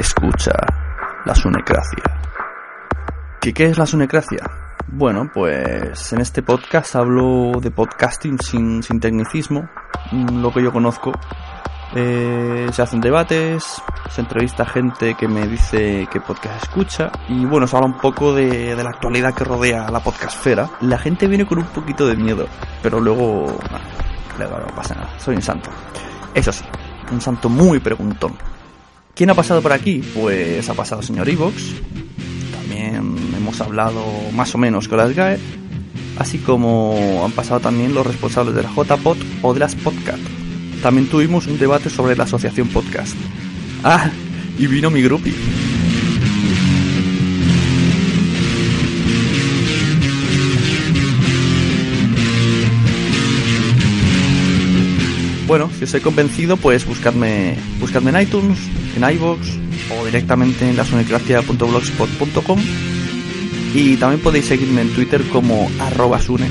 Escucha la sunecracia. ¿Qué, ¿Qué es la sunecracia? Bueno, pues en este podcast hablo de podcasting sin, sin tecnicismo, mm, lo que yo conozco. Eh, se hacen debates, se entrevista gente que me dice qué podcast escucha y bueno, se habla un poco de, de la actualidad que rodea la podcastfera. La gente viene con un poquito de miedo, pero luego no pasa nada, soy un santo. Eso sí, un santo muy preguntón. ¿Quién ha pasado por aquí? Pues ha pasado el señor Evox. También hemos hablado más o menos con las GAE. Así como han pasado también los responsables de la JPod o de las Podcat. También tuvimos un debate sobre la asociación podcast. Ah, y vino mi grupi. Bueno, si os he convencido, pues buscadme, en iTunes, en iVoox o directamente en lasunecracia.blogspot.com y también podéis seguirme en Twitter como arroba sune,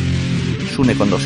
sune con dos.